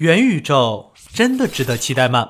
元宇宙真的值得期待吗？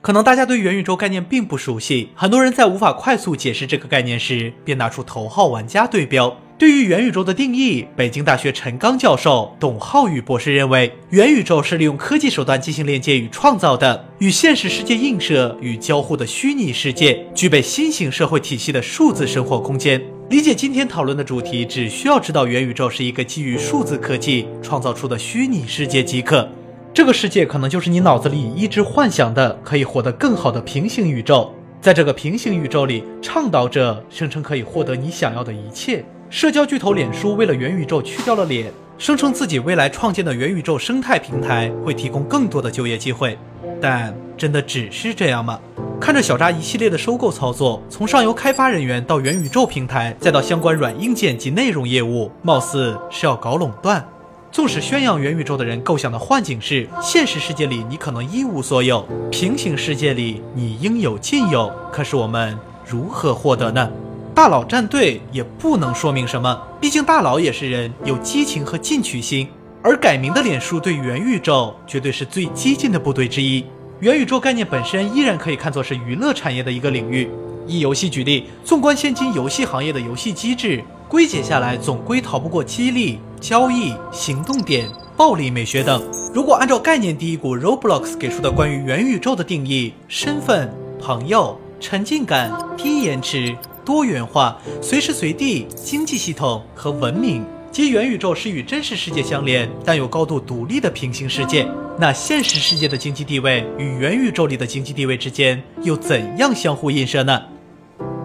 可能大家对元宇宙概念并不熟悉，很多人在无法快速解释这个概念时，便拿出头号玩家对标。对于元宇宙的定义，北京大学陈刚教授、董浩宇博士认为，元宇宙是利用科技手段进行连接与创造的，与现实世界映射与交互的虚拟世界，具备新型社会体系的数字生活空间。理解今天讨论的主题，只需要知道元宇宙是一个基于数字科技创造出的虚拟世界即可。这个世界可能就是你脑子里一直幻想的可以活得更好的平行宇宙。在这个平行宇宙里，倡导者声称可以获得你想要的一切。社交巨头脸书为了元宇宙去掉了脸，声称自己未来创建的元宇宙生态平台会提供更多的就业机会，但真的只是这样吗？看着小扎一系列的收购操作，从上游开发人员到元宇宙平台，再到相关软硬件及内容业务，貌似是要搞垄断。纵使宣扬元宇宙的人构想的幻景是现实世界里你可能一无所有，平行世界里你应有尽有，可是我们如何获得呢？大佬战队也不能说明什么，毕竟大佬也是人，有激情和进取心。而改名的脸书对元宇宙绝对是最激进的部队之一。元宇宙概念本身依然可以看作是娱乐产业的一个领域。以游戏举例，纵观现今游戏行业的游戏机制，归结下来总归逃不过激励、交易、行动点、暴力美学等。如果按照概念第一股 Roblox 给出的关于元宇宙的定义，身份、朋友、沉浸感、低延迟。多元化、随时随地、经济系统和文明，即元宇宙是与真实世界相连但有高度独立的平行世界。那现实世界的经济地位与元宇宙里的经济地位之间又怎样相互映射呢？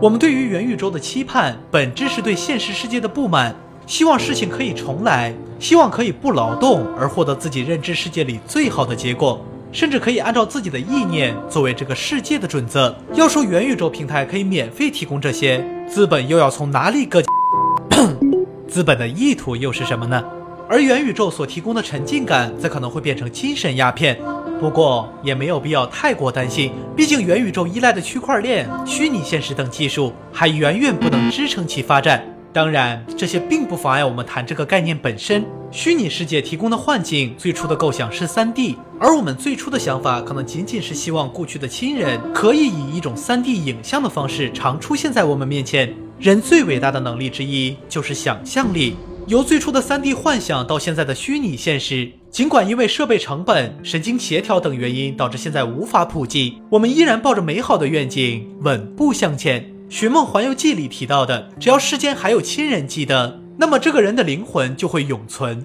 我们对于元宇宙的期盼，本质是对现实世界的不满，希望事情可以重来，希望可以不劳动而获得自己认知世界里最好的结果。甚至可以按照自己的意念作为这个世界的准则。要说元宇宙平台可以免费提供这些，资本又要从哪里割？资本的意图又是什么呢？而元宇宙所提供的沉浸感，则可能会变成精神鸦片。不过也没有必要太过担心，毕竟元宇宙依赖的区块链、虚拟现实等技术还远远不能支撑其发展。当然，这些并不妨碍我们谈这个概念本身。虚拟世界提供的幻境，最初的构想是 3D，而我们最初的想法可能仅仅是希望故去的亲人可以以一种 3D 影像的方式常出现在我们面前。人最伟大的能力之一就是想象力。由最初的 3D 幻想到现在的虚拟现实，尽管因为设备成本、神经协调等原因导致现在无法普及，我们依然抱着美好的愿景稳步向前。《寻梦环游记》里提到的，只要世间还有亲人记得，那么这个人的灵魂就会永存。